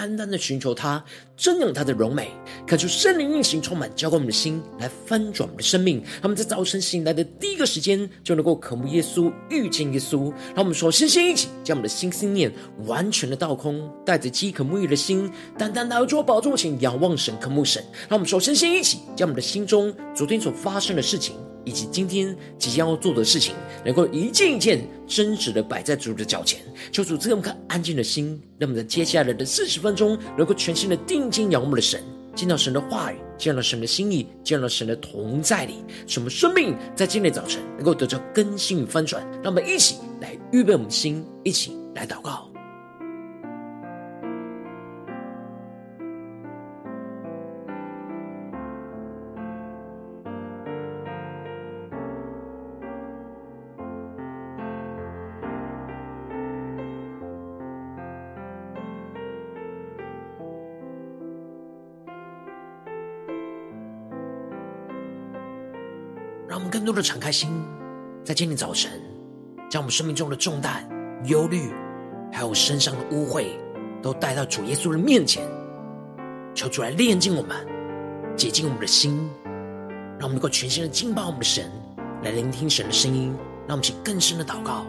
单单的寻求他，瞻仰他的荣美，看出圣灵运行充满，浇灌我们的心，来翻转我们的生命。他们在早晨醒来的第一个时间，就能够渴慕耶稣，遇见耶稣。让我们首先先一起将我们的心心念完全的倒空，带着饥渴沐浴的心，单单来到主宝座前仰望神，渴慕神。让我们首先先一起将我们的心中昨天所发生的事情。以及今天即将要做的事情，能够一件一件真实的摆在主的脚前，求主赐给我们颗安静的心，让我们在接下来的四十分钟，能够全心的定睛仰望的神，见到神的话语，见到神的心意，见到神的同在里，使我们生命在今天早晨能够得到更新与翻转。让我们一起来预备我们的心，一起来祷告。让我们更多的敞开心，在今天早晨，将我们生命中的重担、忧虑，还有身上的污秽，都带到主耶稣的面前，求主来炼净我们，洁净我们的心，让我们能够全新的敬拜我们的神，来聆听神的声音，让我们去更深的祷告。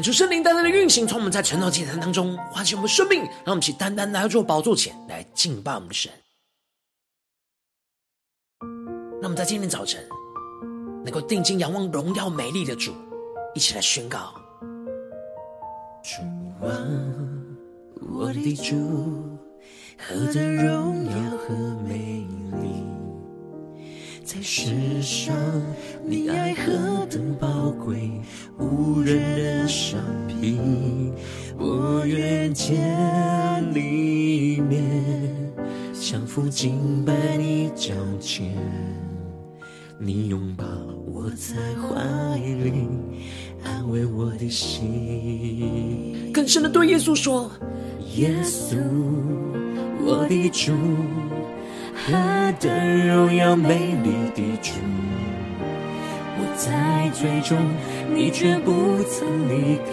恳求圣灵单单的运行，从我们在晨祷祭坛当中唤醒我们生命，让我们起单单来到主宝座前来敬拜我们的神。那我们在今天早晨能够定睛仰望荣耀美丽的主，一起来宣告：主啊，我的主，何等荣世上，你爱何等宝贵，无人能相比。我愿见你一面，降服敬拜你脚前，你拥抱我在怀里，安慰我的心。更深的对耶稣说：耶稣，我的主。何等荣耀美丽的主，我在最终，你却不曾离开，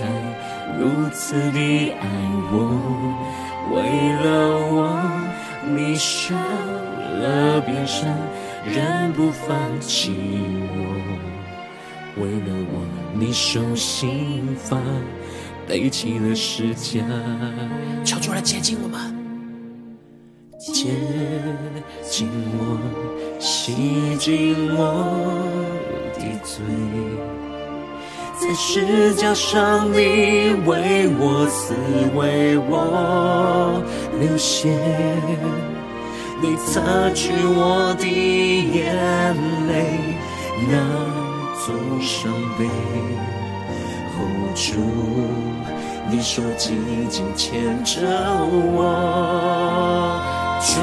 如此的爱我，为了我，你舍了别生，仍不放弃我，为了我，你受刑罚，背起了世界，求主来接近我们。接近我，洗净我的罪，在十架上你为我死，为我流血，你擦去我的眼泪，那座伤悲，后主，你说紧紧牵着我。主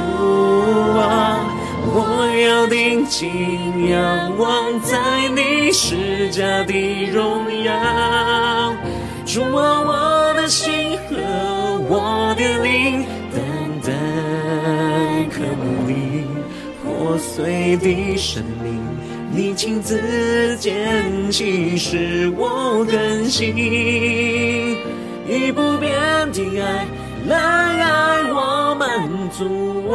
啊，我要定睛仰望在你施加的荣耀。主啊，我的心和我的灵，单单渴慕你破碎的生命，你亲自拣起，使我更新，以不变的爱来爱我，满足我，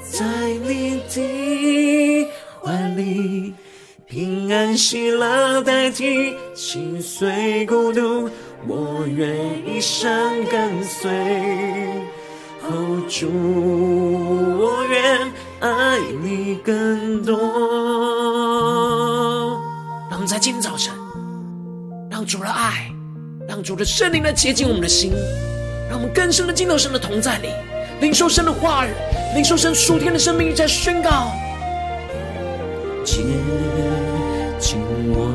在你的怀里，平安喜乐代替心碎孤独，我愿一生跟随。哦，主，我愿爱你更多。让我们在今天早晨，让主的爱。让主的圣灵来洁净我们的心，让我们更深的进到神的同在里，领受神的话语，领受神属天的生命在宣告。接近我，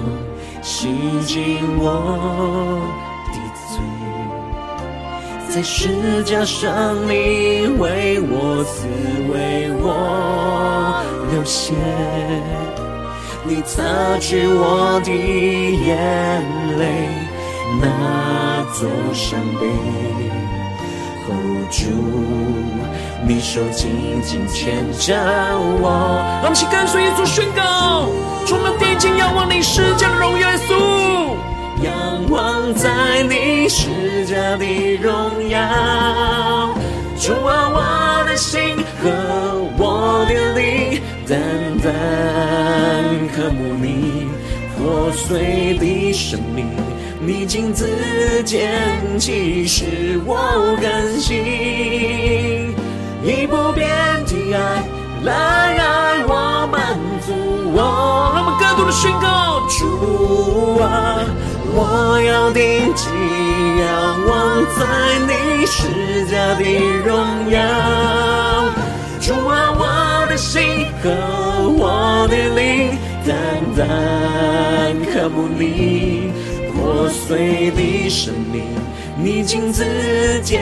洗净我的罪，在十架上你为我死，为我流血，你擦去我的眼泪，那座伤碑，hold 住。你手紧紧牵着我，让我们一起跟随耶稣宣告：充满定睛仰望你十架的荣耀，耶稣，仰望在你十架的荣耀。主啊，我的心和我的灵，单单渴慕你破碎的生命，你亲自拣起，使我更新。以不变的爱来爱我，满足我。让我们更多的宣告：主啊，我要定睛仰望在你十架的荣耀。主啊，我的心和我的灵，单单渴慕你破碎的生命。你亲自捡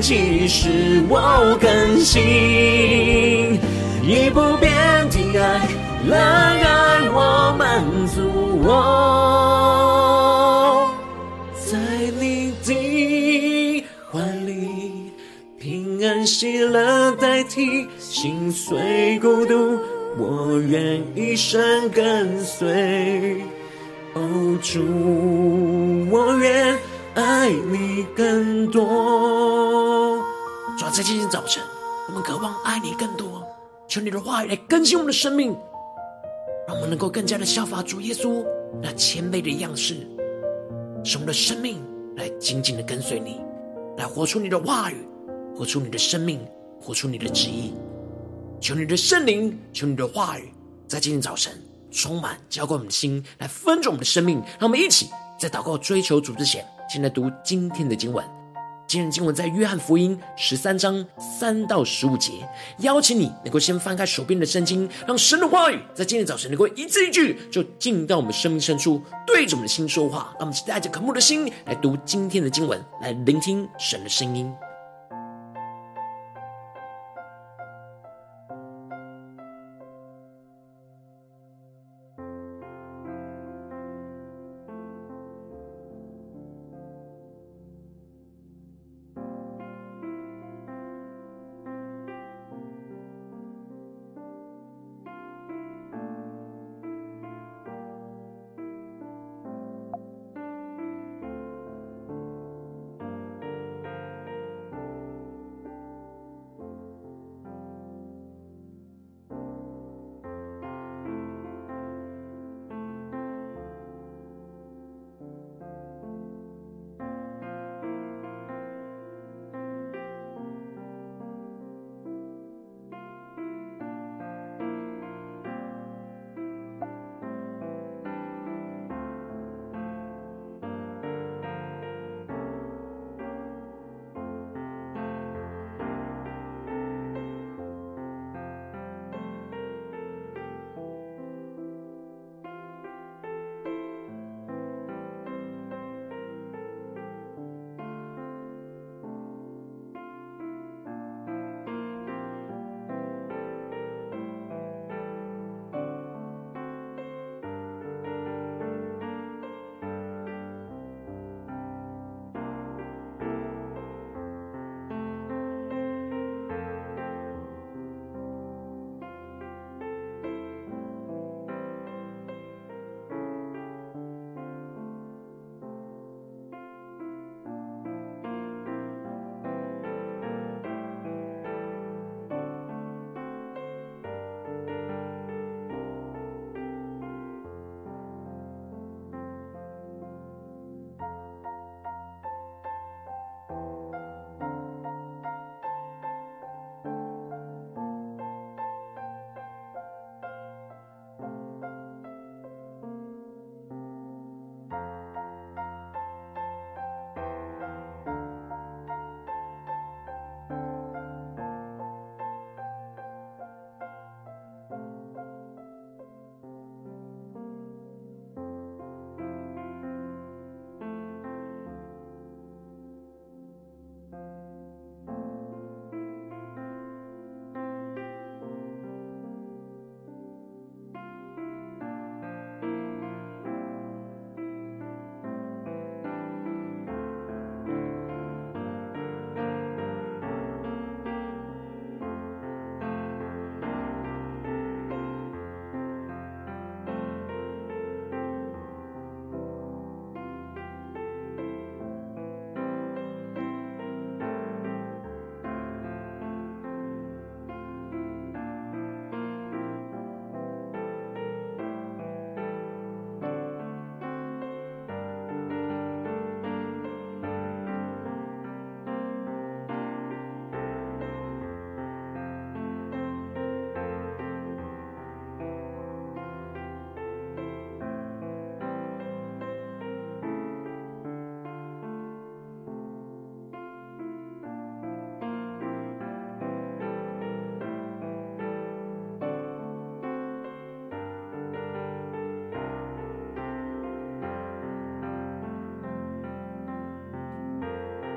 起，使我更新，以不变的爱来爱我，满足我，在你的怀里，平安喜乐代替心碎孤独，我愿一生跟随。哦，主，我愿。爱你更多。主要在今天早晨，我们渴望爱你更多。求你的话语来更新我们的生命，让我们能够更加的效法主耶稣那谦卑的样式，使我们的生命来紧紧的跟随你，来活出你的话语，活出你的生命，活出你的旨意。求你的圣灵，求你的话语，在今天早晨充满浇灌我们的心，来分盛我们的生命。让我们一起在祷告追求主之前。现在读今天的经文，今日经文在约翰福音十三章三到十五节。邀请你能够先翻开手边的圣经，让神的话语在今天早晨能够一字一句就进到我们生命深处，对着我们的心说话。让我们带着渴慕的心来读今天的经文，来聆听神的声音。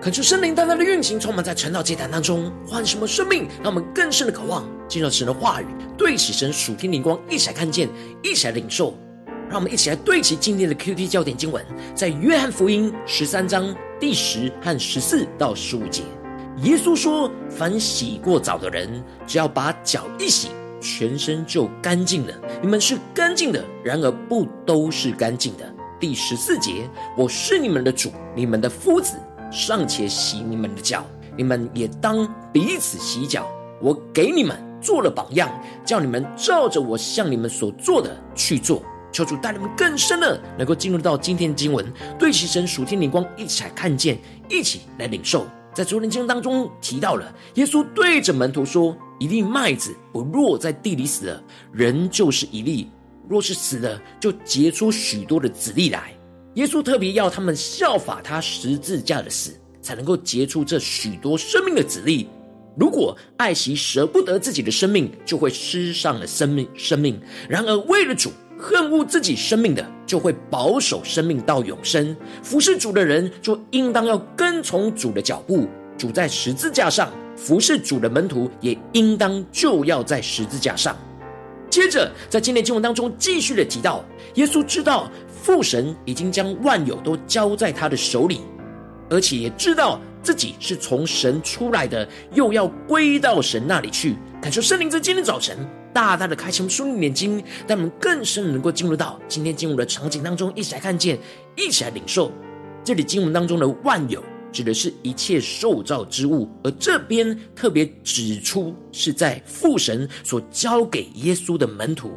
恳求圣灵大大的运行，充满在晨祷祭坛当中，唤什么生命，让我们更深的渴望进入神的话语，对齐神属天灵光，一起来看见，一起来领受。让我们一起来对齐今天的 QT 焦点经文，在约翰福音十三章第十和十四到十五节，耶稣说：“凡洗过澡的人，只要把脚一洗，全身就干净了。你们是干净的，然而不都是干净的。”第十四节：“我是你们的主，你们的夫子。”尚且洗你们的脚，你们也当彼此洗脚。我给你们做了榜样，叫你们照着我向你们所做的去做。求主带你们更深的，能够进入到今天的经文，对齐神属天灵光，一起来看见，一起来领受。在昨天经文当中提到了，耶稣对着门徒说：“一粒麦子不落在地里死了，人就是一粒；若是死了，就结出许多的子粒来。”耶稣特别要他们效法他十字架的死，才能够结出这许多生命的子粒。如果爱惜舍不得自己的生命，就会失上了生命。生命然而为了主恨恶自己生命的，就会保守生命到永生。服侍主的人就应当要跟从主的脚步。主在十字架上服侍主的门徒，也应当就要在十字架上。接着在今天经文当中继续的提到，耶稣知道。父神已经将万有都交在他的手里，而且也知道自己是从神出来的，又要归到神那里去。感受圣灵在今天早晨大大的开启我们属灵眼睛，让我们更深能够进入到今天经文的场景当中，一起来看见，一起来领受。这里经文当中的万有，指的是一切受造之物，而这边特别指出是在父神所交给耶稣的门徒。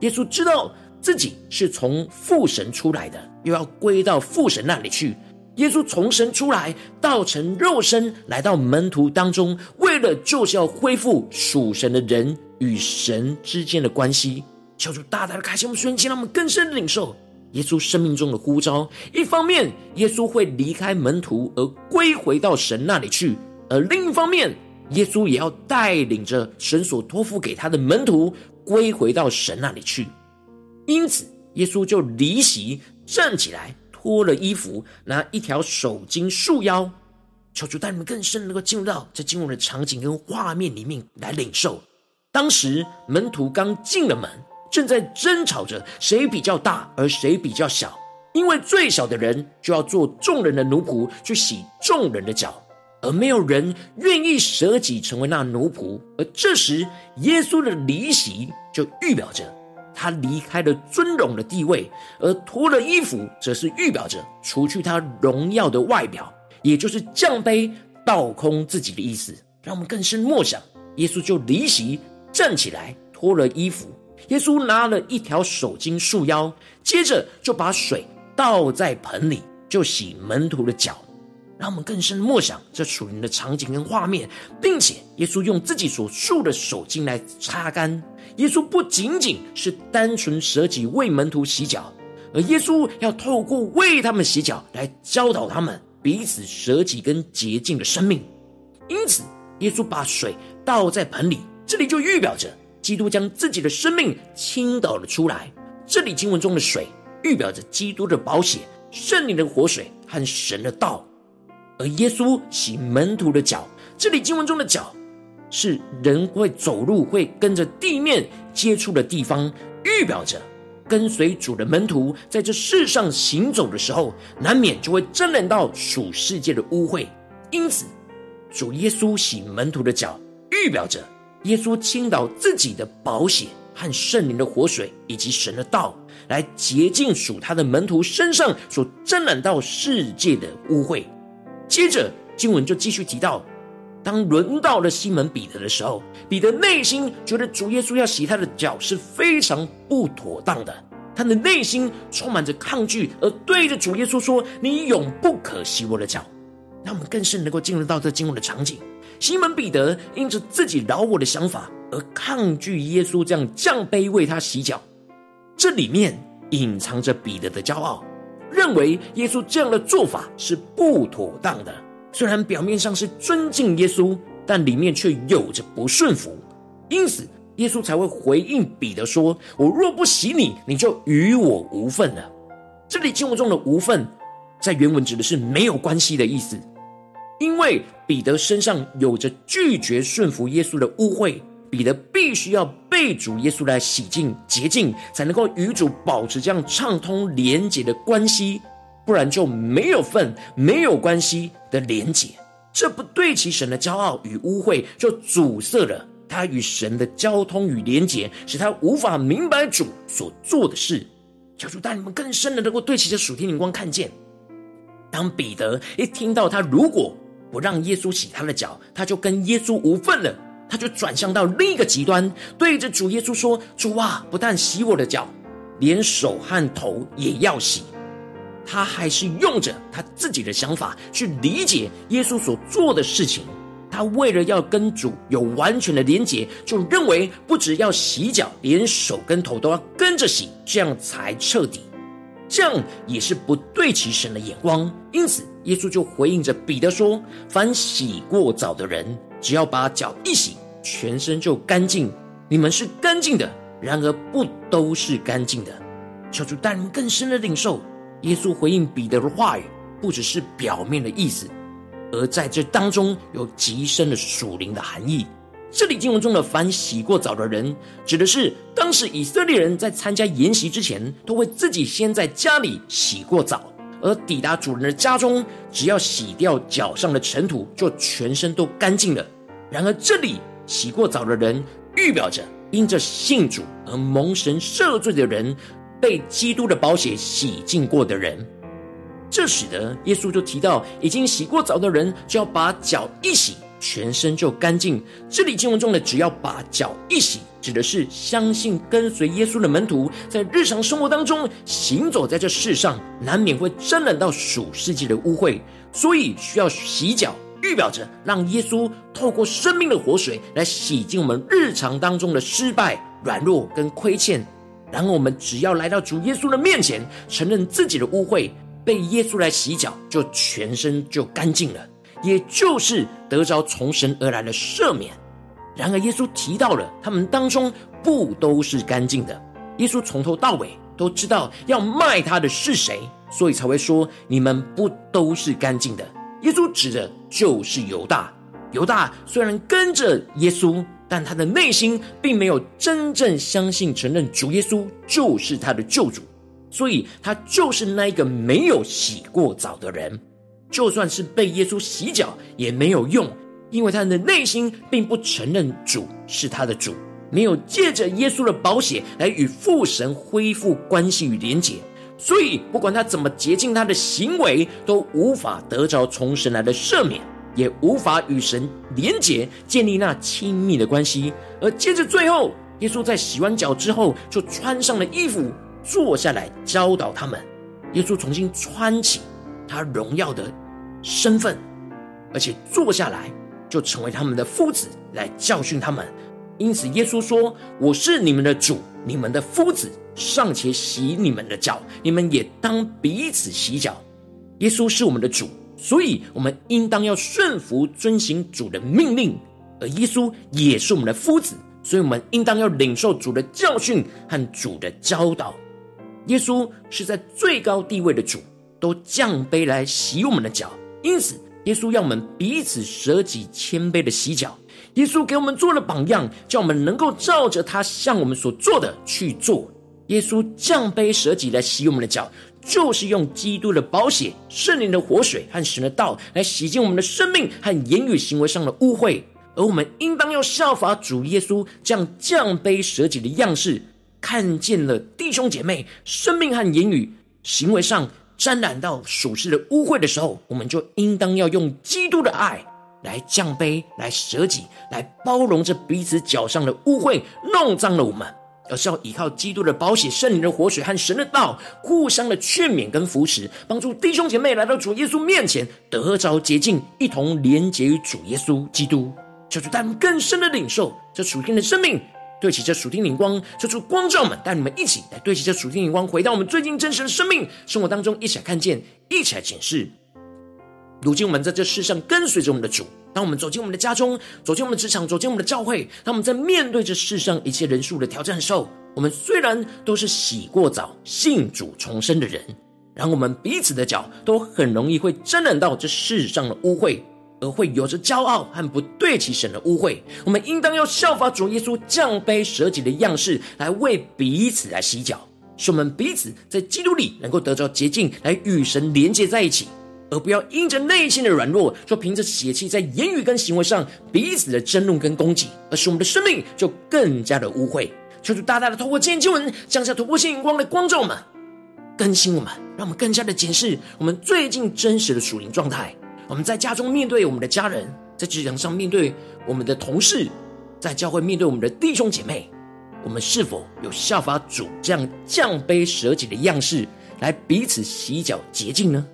耶稣知道。自己是从父神出来的，又要归到父神那里去。耶稣从神出来，道成肉身，来到门徒当中，为了就是要恢复属神的人与神之间的关系。求主大大的开启我们瞬间，让我们更深的领受耶稣生命中的呼召。一方面，耶稣会离开门徒而归回到神那里去；而另一方面，耶稣也要带领着神所托付给他的门徒归回到神那里去。因此，耶稣就离席站起来，脱了衣服，拿一条手巾束腰。求主带你们更深，能够进入到这经文的场景跟画面里面来领受。当时门徒刚进了门，正在争吵着谁比较大，而谁比较小。因为最小的人就要做众人的奴仆，去洗众人的脚，而没有人愿意舍己成为那奴仆。而这时，耶稣的离席就预表着。他离开了尊荣的地位，而脱了衣服，则是预表着除去他荣耀的外表，也就是降杯、倒空自己的意思。让我们更深默想，耶稣就离席站起来，脱了衣服。耶稣拿了一条手巾束腰，接着就把水倒在盆里，就洗门徒的脚。让我们更深的默想这属灵的场景跟画面，并且耶稣用自己所束的手巾来擦干。耶稣不仅仅是单纯舍己为门徒洗脚，而耶稣要透过为他们洗脚来教导他们彼此舍己跟洁净的生命。因此，耶稣把水倒在盆里，这里就预表着基督将自己的生命倾倒了出来。这里经文中的水预表着基督的宝血、圣灵的活水和神的道。而耶稣洗门徒的脚，这里经文中的脚。是人会走路会跟着地面接触的地方，预表着跟随主的门徒在这世上行走的时候，难免就会沾染到属世界的污秽。因此，主耶稣洗门徒的脚，预表着耶稣倾倒自己的宝血和圣灵的活水，以及神的道，来洁净属他的门徒身上所沾染到世界的污秽。接着经文就继续提到。当轮到了西门彼得的时候，彼得内心觉得主耶稣要洗他的脚是非常不妥当的，他的内心充满着抗拒，而对着主耶稣说：“你永不可洗我的脚。”那我们更是能够进入到这经文的场景。西门彼得因着自己饶我的想法而抗拒耶稣这样降卑为他洗脚，这里面隐藏着彼得的骄傲，认为耶稣这样的做法是不妥当的。虽然表面上是尊敬耶稣，但里面却有着不顺服，因此耶稣才会回应彼得说：“我若不洗你，你就与我无份了。”这里经文中的“无份”在原文指的是没有关系的意思。因为彼得身上有着拒绝顺服耶稣的污秽，彼得必须要被主耶稣来洗净洁净，才能够与主保持这样畅通连结的关系，不然就没有份、没有关系的连结。这不对齐神的骄傲与污秽，就阻塞了他与神的交通与连结，使他无法明白主所做的事。求主带你们更深的能够对齐这属天灵光，看见当彼得一听到他如果不让耶稣洗他的脚，他就跟耶稣无份了，他就转向到另一个极端，对着主耶稣说：“主啊，不但洗我的脚，连手和头也要洗。”他还是用着他自己的想法去理解耶稣所做的事情。他为了要跟主有完全的连结，就认为不只要洗脚，连手跟头都要跟着洗，这样才彻底。这样也是不对齐神的眼光。因此，耶稣就回应着彼得说：“凡洗过澡的人，只要把脚一洗，全身就干净。你们是干净的，然而不都是干净的。”求主带人更深的领受，耶稣回应彼得的话语，不只是表面的意思。而在这当中有极深的属灵的含义。这里经文中的“凡洗过澡的人”，指的是当时以色列人在参加筵席之前，都会自己先在家里洗过澡，而抵达主人的家中，只要洗掉脚上的尘土，就全身都干净了。然而，这里洗过澡的人，预表着因着信主而蒙神赦罪的人，被基督的宝血洗净过的人。这使得耶稣就提到，已经洗过澡的人，就要把脚一洗，全身就干净。这里经文中的“只要把脚一洗”，指的是相信跟随耶稣的门徒，在日常生活当中行走在这世上，难免会沾染到属世界的污秽，所以需要洗脚，预表着让耶稣透过生命的活水来洗净我们日常当中的失败、软弱跟亏欠。然后我们只要来到主耶稣的面前，承认自己的污秽。被耶稣来洗脚，就全身就干净了，也就是得着从神而来的赦免。然而，耶稣提到了他们当中不都是干净的。耶稣从头到尾都知道要卖他的是谁，所以才会说你们不都是干净的。耶稣指的就是犹大。犹大虽然跟着耶稣，但他的内心并没有真正相信、承认主耶稣就是他的救主。所以，他就是那一个没有洗过澡的人，就算是被耶稣洗脚也没有用，因为他的内心并不承认主是他的主，没有借着耶稣的宝血来与父神恢复关系与连结，所以不管他怎么洁净他的行为，都无法得着从神来的赦免，也无法与神连结，建立那亲密的关系。而接着最后，耶稣在洗完脚之后，就穿上了衣服。坐下来教导他们，耶稣重新穿起他荣耀的身份，而且坐下来就成为他们的夫子来教训他们。因此，耶稣说：“我是你们的主，你们的夫子，尚且洗你们的脚，你们也当彼此洗脚。”耶稣是我们的主，所以我们应当要顺服遵行主的命令；而耶稣也是我们的夫子，所以我们应当要领受主的教训和主的教导。耶稣是在最高地位的主，都降杯来洗我们的脚，因此耶稣要我们彼此舍己、谦卑的洗脚。耶稣给我们做了榜样，叫我们能够照着他向我们所做的去做。耶稣降杯舍己来洗我们的脚，就是用基督的宝血、圣灵的活水和神的道来洗净我们的生命和言语行为上的污秽。而我们应当要效法主耶稣这样降杯舍己的样式。看见了弟兄姐妹生命和言语行为上沾染到属世的污秽的时候，我们就应当要用基督的爱来降卑、来舍己、来包容着彼此脚上的污秽，弄脏了我们，而是要依靠基督的宝血、圣灵的活水和神的道，互相的劝勉跟扶持，帮助弟兄姐妹来到主耶稣面前得着洁净，一同连结于主耶稣基督，求主带我们更深的领受这属天的生命。对齐这属天灵光，射出光照们，带你们一起来对齐这属天灵光，回到我们最近真实的生命生活当中，一起来看见，一起来检视。如今我们在这世上跟随着我们的主，当我们走进我们的家中，走进我们的职场，走进我们的教会，当我们在面对这世上一切人数的挑战的时候，我们虽然都是洗过澡、信主重生的人，然后我们彼此的脚都很容易会沾染到这世上的污秽。而会有着骄傲和不对齐神的污秽。我们应当要效法主耶稣降卑舍己的样式，来为彼此来洗脚，使我们彼此在基督里能够得着洁净，来与神连接在一起。而不要因着内心的软弱，就凭着血气在言语跟行为上彼此的争论跟攻击，而使我们的生命就更加的污秽。求主大大的透过今天经文降下突破性眼光的光照们，更新我们，让我们更加的检视我们最近真实的属灵状态。我们在家中面对我们的家人，在职场上面对我们的同事，在教会面对我们的弟兄姐妹，我们是否有效法主这样降卑舍己的样式，来彼此洗脚洁净呢？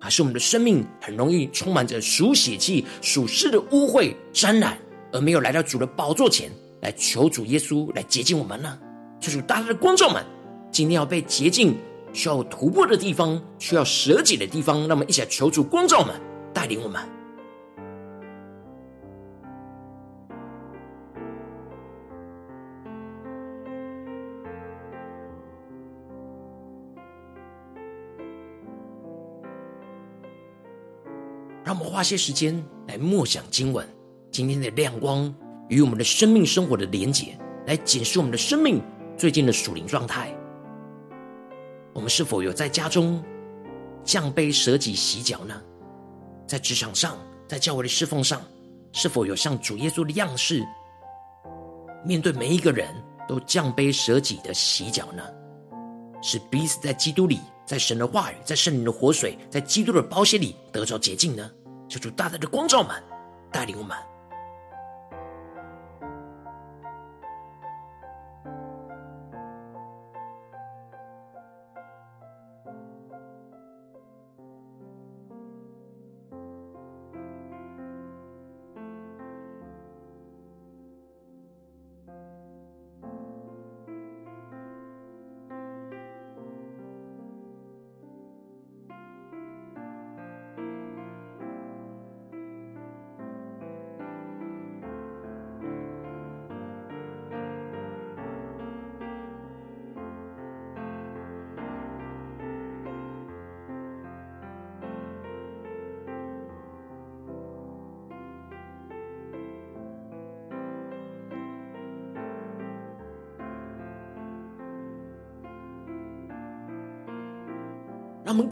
还是我们的生命很容易充满着属血气、属世的污秽沾染，而没有来到主的宝座前来求主耶稣来洁净我们呢？求主大大的光照们，今天要被洁净、需要突破的地方、需要舍己的地方，让我们一起来求主光照们，带领我们。让我们花些时间来默想经文，今天的亮光与我们的生命生活的连结，来检视我们的生命最近的属灵状态。我们是否有在家中降杯舍己洗脚呢？在职场上，在教会的侍奉上，是否有像主耶稣的样式，面对每一个人都降杯舍己的洗脚呢？使彼此在基督里。在神的话语，在圣灵的活水，在基督的宝血里得着洁净呢？求主大大的光照们，带领我们。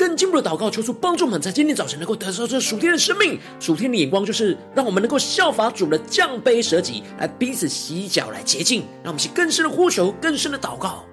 更进一步的祷告，求主帮助我们，在今天早晨能够得到这属天的生命、属天的眼光，就是让我们能够效法主的降杯舍己，来彼此洗脚，来洁净。让我们去更深的呼求，更深的祷告。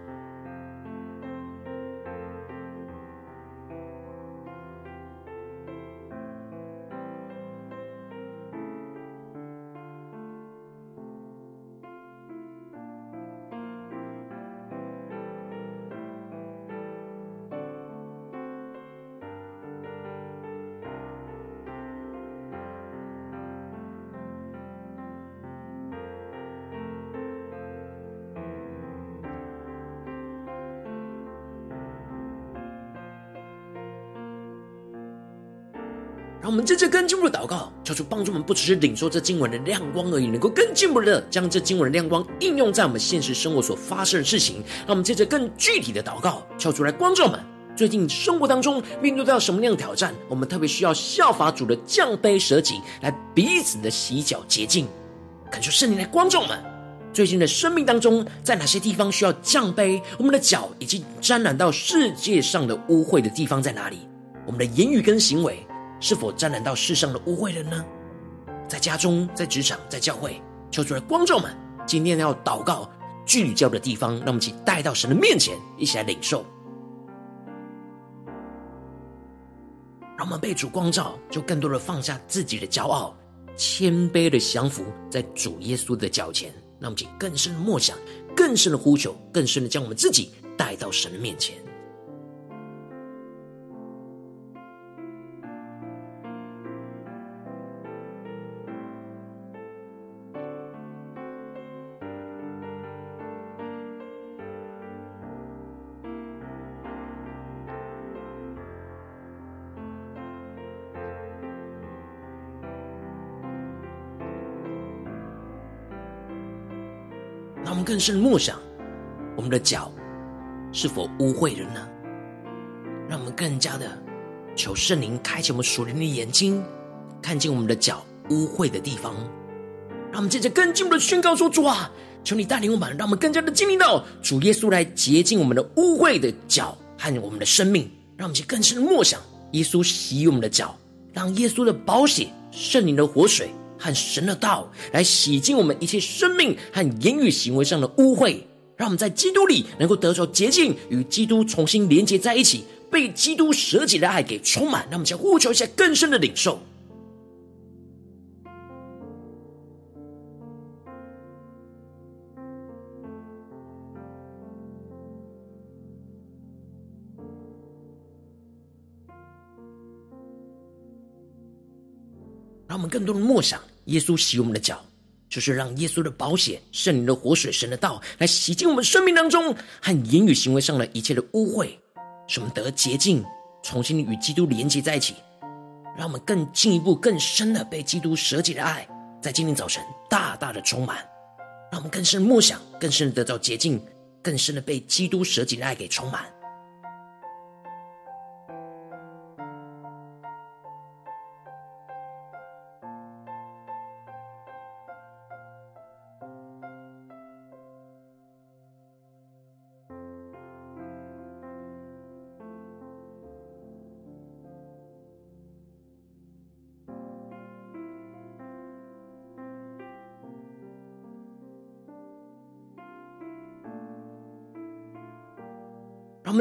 让我们在这更进一步的祷告，求主帮助我们，不只是领受这经文的亮光而已，能够更进一步的将这经文的亮光应用在我们现实生活所发生的事情。让我们接着更具体的祷告，求主来光照我们。最近生活当中面对到什么样的挑战？我们特别需要效法主的降杯舍己，来彼此的洗脚洁净。恳求圣灵来光照我们。最近的生命当中，在哪些地方需要降杯？我们的脚已经沾染到世界上的污秽的地方在哪里？我们的言语跟行为。是否沾染到世上的污秽了呢？在家中、在职场、在教会，求主的光照们，今天要祷告聚焦的地方，让我们一起带到神的面前，一起来领受。让我们被主光照，就更多的放下自己的骄傲，谦卑的降服在主耶稣的脚前。让我们一起更深的默想，更深的呼求，更深的将我们自己带到神的面前。深的默想，我们的脚是否污秽了呢？让我们更加的求圣灵开启我们属灵的眼睛，看见我们的脚污秽的地方。让我们接着更进一步的宣告说：“主啊，求你带领我们，让我们更加的经历到主耶稣来洁净我们的污秽的脚和我们的生命。让我们去更深的默想耶稣洗我们的脚，让耶稣的宝血、圣灵的活水和神的道来洗净我们一切生命和言语行为上的污秽。让我们在基督里能够得着洁净，与基督重新连接在一起，被基督舍己的爱给充满。让我们先呼求一下更深的领受。”让我们更多的默想，耶稣洗我们的脚，就是让耶稣的宝血、圣灵的活水、神的道来洗净我们生命当中和言语行为上的一切的污秽，使我们得洁净，重新与基督连接在一起。让我们更进一步、更深的被基督舍己的爱，在今天早晨大大的充满。让我们更深的默想，更深的得到洁净，更深的被基督舍己的爱给充满。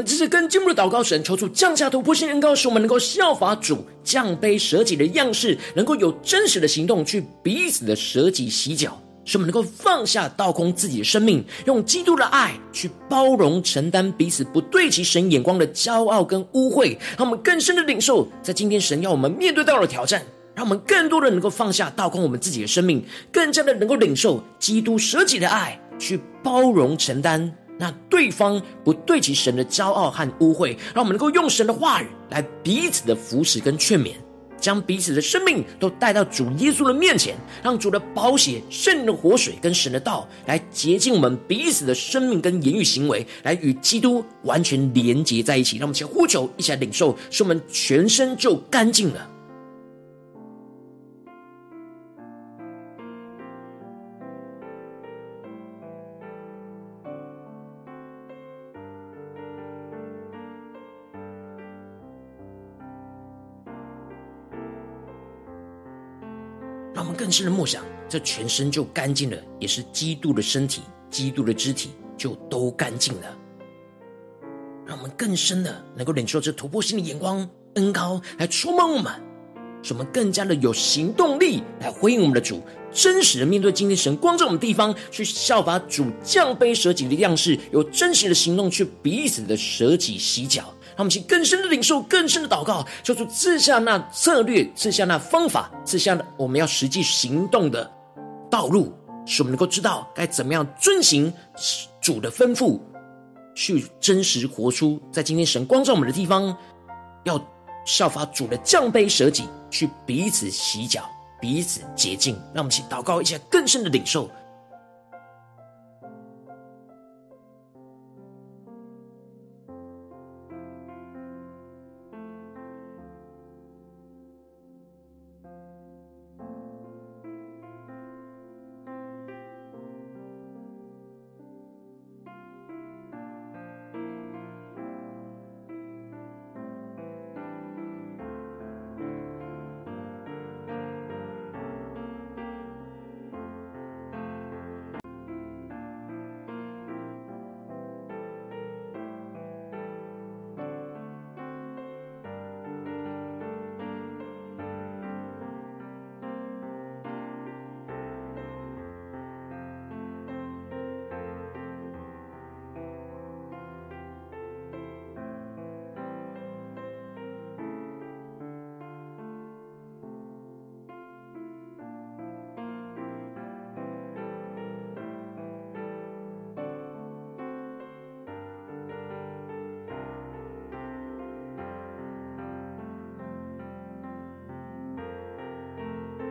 这是跟进步的祷告神，求主降下突破性恩膏，使我们能够效法主降卑舍己的样式，能够有真实的行动去彼此的舍己洗脚，使我们能够放下倒空自己的生命，用基督的爱去包容承担彼此不对齐神眼光的骄傲跟污秽，让我们更深的领受，在今天神要我们面对到的挑战，让我们更多的能够放下倒空我们自己的生命，更加的能够领受基督舍己的爱，去包容承担。那对方不对齐神的骄傲和污秽，让我们能够用神的话语来彼此的扶持跟劝勉，将彼此的生命都带到主耶稣的面前，让主的宝血、圣的活水跟神的道来洁净我们彼此的生命跟言语行为，来与基督完全连结在一起。让我们先呼求，一起来领受，使我们全身就干净了。更深的默想，这全身就干净了，也是基督的身体，基督的肢体就都干净了。让我们更深的能够领受这突破性的眼光、恩膏来触摸我们，使我们更加的有行动力来回应我们的主，真实的面对今天神光照我们的地方，去效法主降卑舍己的样式，有真实的行动去彼此的舍己洗脚。让我们去更深的领受，更深的祷告，求主赐下那策略，赐下那方法，赐下我们要实际行动的道路，使我们能够知道该怎么样遵行主的吩咐，去真实活出在今天神光照我们的地方，要效法主的降杯舍己，去彼此洗脚，彼此洁净。让我们去祷告一下更深的领受。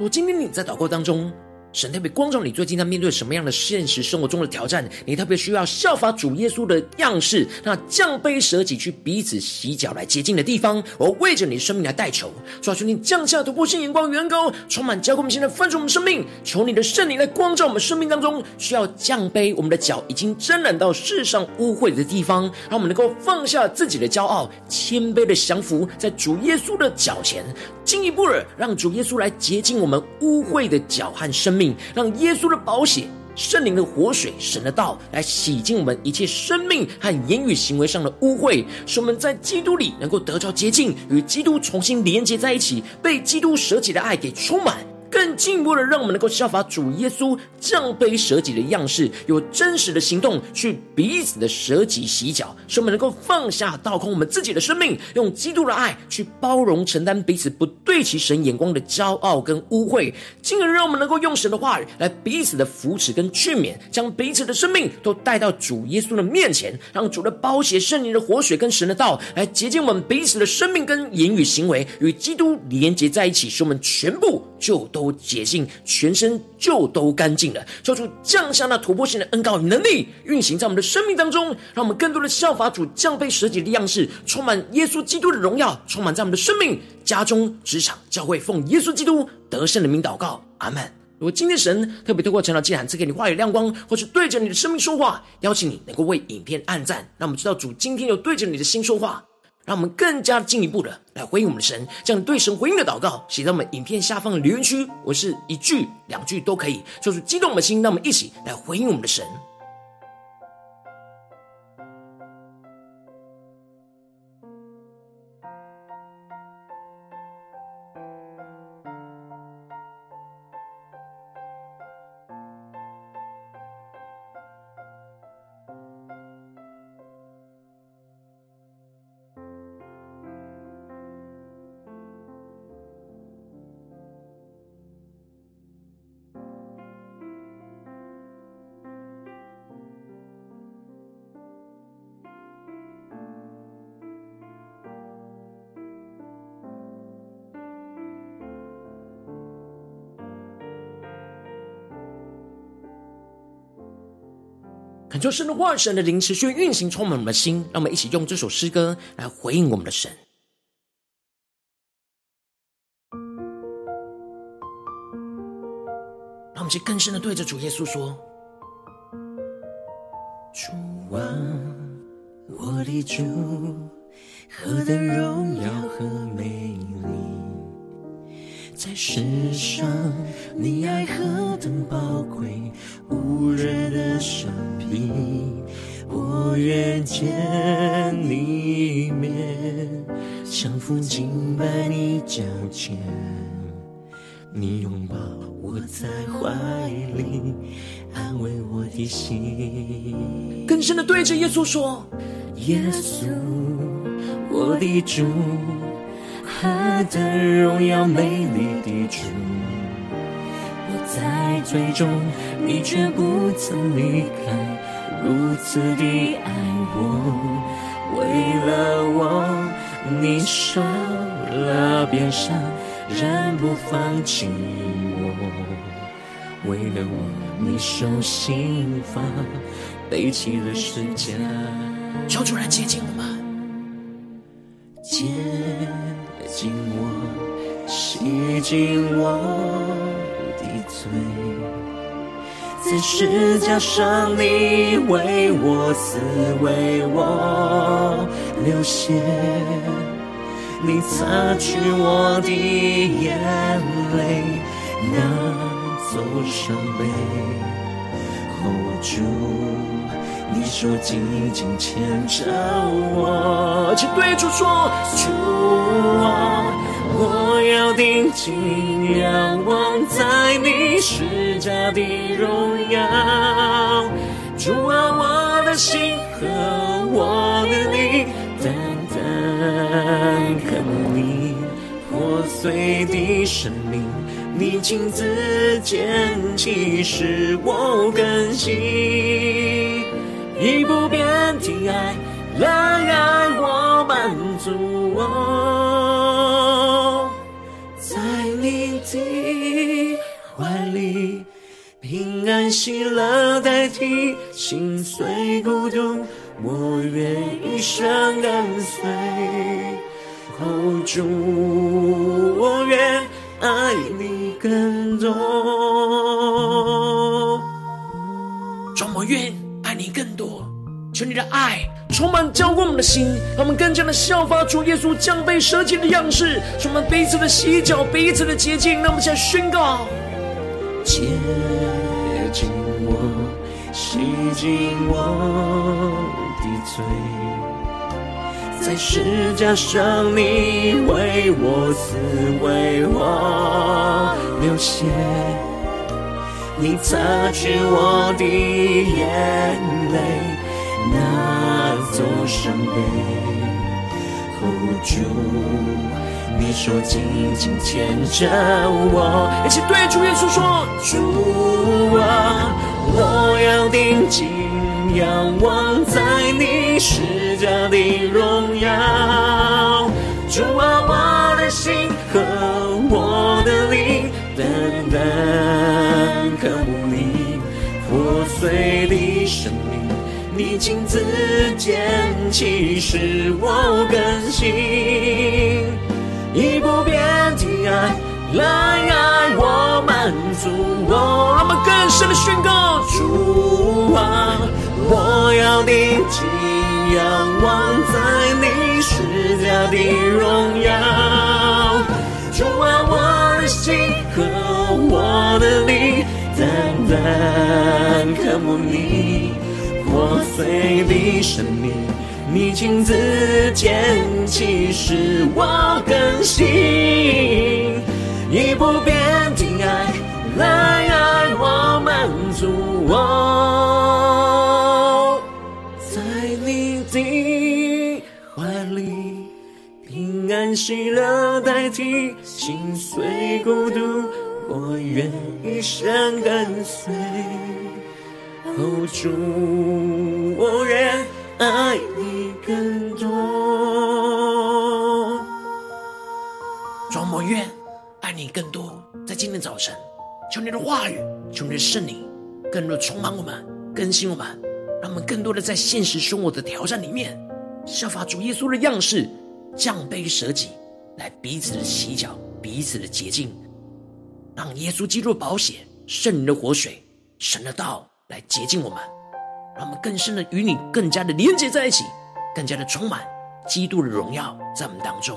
如今天你在祷告当中，神特别光照你，最近在面对什么样的现实生活中的挑战？你特别需要效法主耶稣的样式，那降杯舍己去彼此洗脚来洁净的地方，我为着你的生命来代求，求你降下突破性眼光，远高充满交给我们现在翻转我们生命，求你的圣灵来光照我们生命当中需要降杯，我们的脚已经沾染到世上污秽的地方，让我们能够放下自己的骄傲，谦卑的降服在主耶稣的脚前，进一步的让主耶稣来洁净我们污秽的脚和生命。命，让耶稣的宝血、圣灵的活水、神的道来洗净我们一切生命和言语行为上的污秽，使我们在基督里能够得着洁净，与基督重新连接在一起，被基督舍己的爱给充满。更进一步的，让我们能够效法主耶稣降杯舍己的样式，有真实的行动去彼此的舍己洗脚，使我们能够放下倒空我们自己的生命，用基督的爱去包容承担彼此不对其神眼光的骄傲跟污秽，进而让我们能够用神的话语来彼此的扶持跟劝勉，将彼此的生命都带到主耶稣的面前，让主的宝血、圣灵的活水跟神的道来洁净我们彼此的生命跟言语行为，与基督连接在一起，使我们全部就都。都洁净，全身就都干净了。求主降下那突破性的恩膏与能力，运行在我们的生命当中，让我们更多的效法主降杯舍己的样式，充满耶稣基督的荣耀，充满在我们的生命、家中、职场、教会，奉耶稣基督得胜的名祷告，阿门。如果今天神特别透过陈老祭坛赐给你话语亮光，或是对着你的生命说话，邀请你能够为影片按赞，让我们知道主今天有对着你的心说话。让我们更加进一步的来回应我们的神，这样对神回应的祷告，写在我们影片下方的留言区，我是一句两句都可以，就是激动我们的心，让我们一起来回应我们的神。恳求神的话语、神的灵持续运行，充满我们的心。让我们一起用这首诗歌来回应我们的神。让我们去更深的对着主耶稣说：“主啊，我的主，何等荣耀和美丽！在世上，你爱何等宝贵，无人的生命，我愿见你一面，降服敬拜你脚前，你拥抱我在怀里，安慰我的心。更深的对着耶稣说：耶稣，我的主。何等荣耀美丽的主，我在最终，你却不曾离开，如此的爱我，为了我，你受了鞭伤，仍不放弃我，为了我，你受刑罚，背起了世界，求主来接近我们，接。净我，洗净我的罪，在十架上，你为我死，为我流血，你擦去我的眼泪，拿走伤悲。主，你说紧紧牵着我，请对主说，主啊。我要定睛仰望在你十架的荣耀，主啊，我的心和我的灵，单单渴慕你破碎的生命，你亲自捡起使我更新，以不变的爱来爱我满足我。在你的怀里，平安喜乐代替心碎孤独，我愿一生跟随。哦，主，我愿爱你更多。主，我愿你更多。求你的爱充满浇灌我们的心，让我们更加的效法主耶稣降杯舍己的样式，充满彼此的洗脚，彼此的洁净。让我们现在宣告：洁净我，洗净我的罪，在十架上你为我死，为我流血，你擦去我的眼泪。拿走伤悲，哦，主，你说紧紧牵着我，一起对主耶稣说：主啊，我要定睛仰望在你十架的荣耀。主啊，我的心和我的灵，等等渴慕你破碎的生命。你亲自捡起，使我更新，以不变的爱来爱我，满足我。让我更深的宣告：主啊，我要定睛仰望在你十架的荣耀。主啊，我的心和我的灵，单单渴慕你。破碎的生命，你亲自捡起，使我更新，以不变的爱来爱我，满足我，在你的怀里，平安喜乐代替心碎孤独，我愿一生跟随。哦，主，我愿爱你更多。主，我愿爱你更多。在今天早晨，求你的话语，求你的圣灵，更多。充满我们，更新我们，让我们更多。的在现实生活的挑战里面，效法主耶稣的样式，降杯舍己，来彼此的洗脚，彼此的洁净，让耶稣基督的宝血、圣灵的活水、神的道。来洁净我们，让我们更深的与你更加的连接在一起，更加的充满基督的荣耀在我们当中。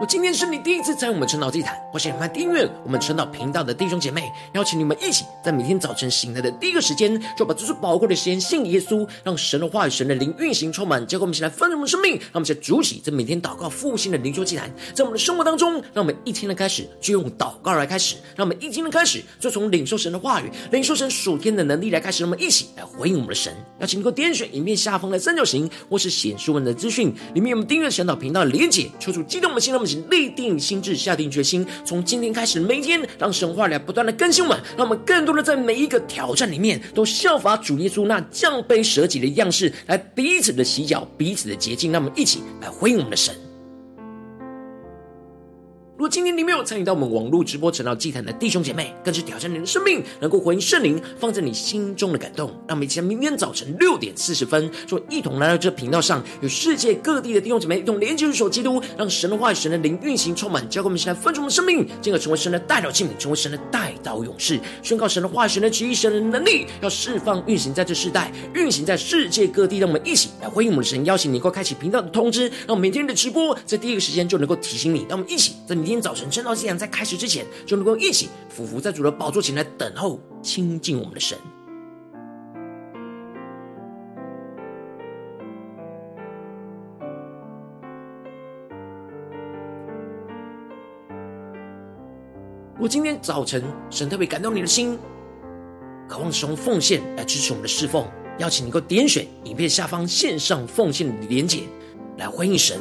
我今天是你第一次在我们晨祷祭坛，或是你们订阅我们晨祷频道的弟兄姐妹，邀请你们一起在每天早晨醒来的第一个时间，就把这最宝贵的时间献给耶稣，让神的话语、神的灵运行充满，结果我们一起来丰盛我们生命，让我们一起来筑起这每天祷告复兴的灵修祭坛，在我们的生活当中，让我们一天的开始就用祷告来开始，让我们一天的开始就从领受神的话语、领受神属天的能力来开始，让我们一起来回应我们的神。邀请你能够点选影片下方的三角形，或是显示文的资讯里面有我们订阅神祷频道的连结，求主激动我们心，让我们。立定心智，下定决心，从今天开始，每天让神话来不断的更新我们，让我们更多的在每一个挑战里面，都效法主耶稣那降杯舍己的样式，来彼此的洗脚，彼此的洁净。让我们一起来回应我们的神。今天你没有参与到我们网络直播成道祭坛的弟兄姐妹，更是挑战你的生命，能够回应圣灵放在你心中的感动。让我们一起在明天早晨六点四十分，就一同来到这频道上，与世界各地的弟兄姐妹一同连接入手基督，让神的话语、神的灵运行充满，教给我们现在分盛的生命，进而成为神的代表器皿，成为神的代祷勇士，宣告神的话语、神的旨意、神的能力，要释放运行在这世代，运行在世界各地。让我们一起来回应我们的神，邀请你能够开启频道的通知，让我们每天的直播在第一个时间就能够提醒你。让我们一起在明天早晨晨祷祭坛在开始之前，就能够一起俯伏在主的宝座前来等候亲近我们的神。如果今天早晨神特别感动你的心，渴望使用奉献来支持我们的侍奉，邀请你够点选影片下方线上奉献的连结，来回应神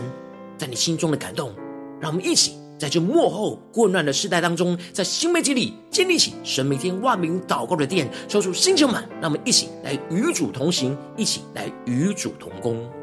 在你心中的感动。让我们一起在这幕后混乱的时代当中，在新媒体里建立起神每天万名祷告的殿，抽出星球满。让我们一起来与主同行，一起来与主同工。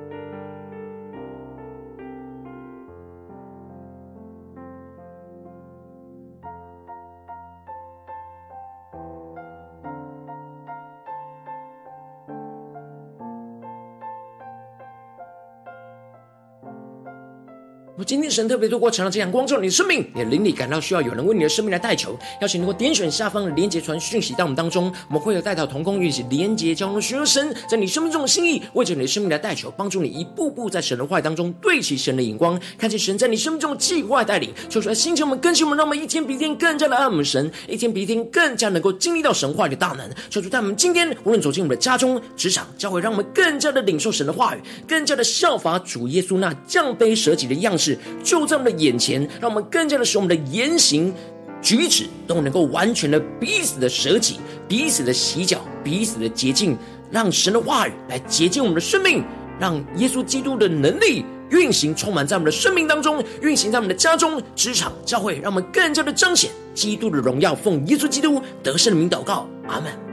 今天神特别透过晨祷这样光照你的生命，你的灵里感到需要有人为你的生命来代求，邀请你能够点选下方的连结传讯息到我们当中，我们会有代祷同工，运行连结交通，寻求神在你生命中的心意，为着你的生命来代求，帮助你一步步在神的话语当中对齐神的眼光，看见神在你生命中的计划带领，求出来星球们更新我们，让我们一天比一天更加的爱我们神，一天比一天更加能够经历到神话语的大能，求主在我们今天无论走进我们的家中、职场、教会，让我们更加的领受神的话语，更加的效法主耶稣那降卑舍己的样式。就在我们的眼前，让我们更加的使我们的言行举止都能够完全的彼此的舍己，彼此的洗脚，彼此的洁净，让神的话语来洁净我们的生命，让耶稣基督的能力运行充满在我们的生命当中，运行在我们的家中、职场、教会，让我们更加的彰显基督的荣耀。奉耶稣基督得胜的名祷告，阿门。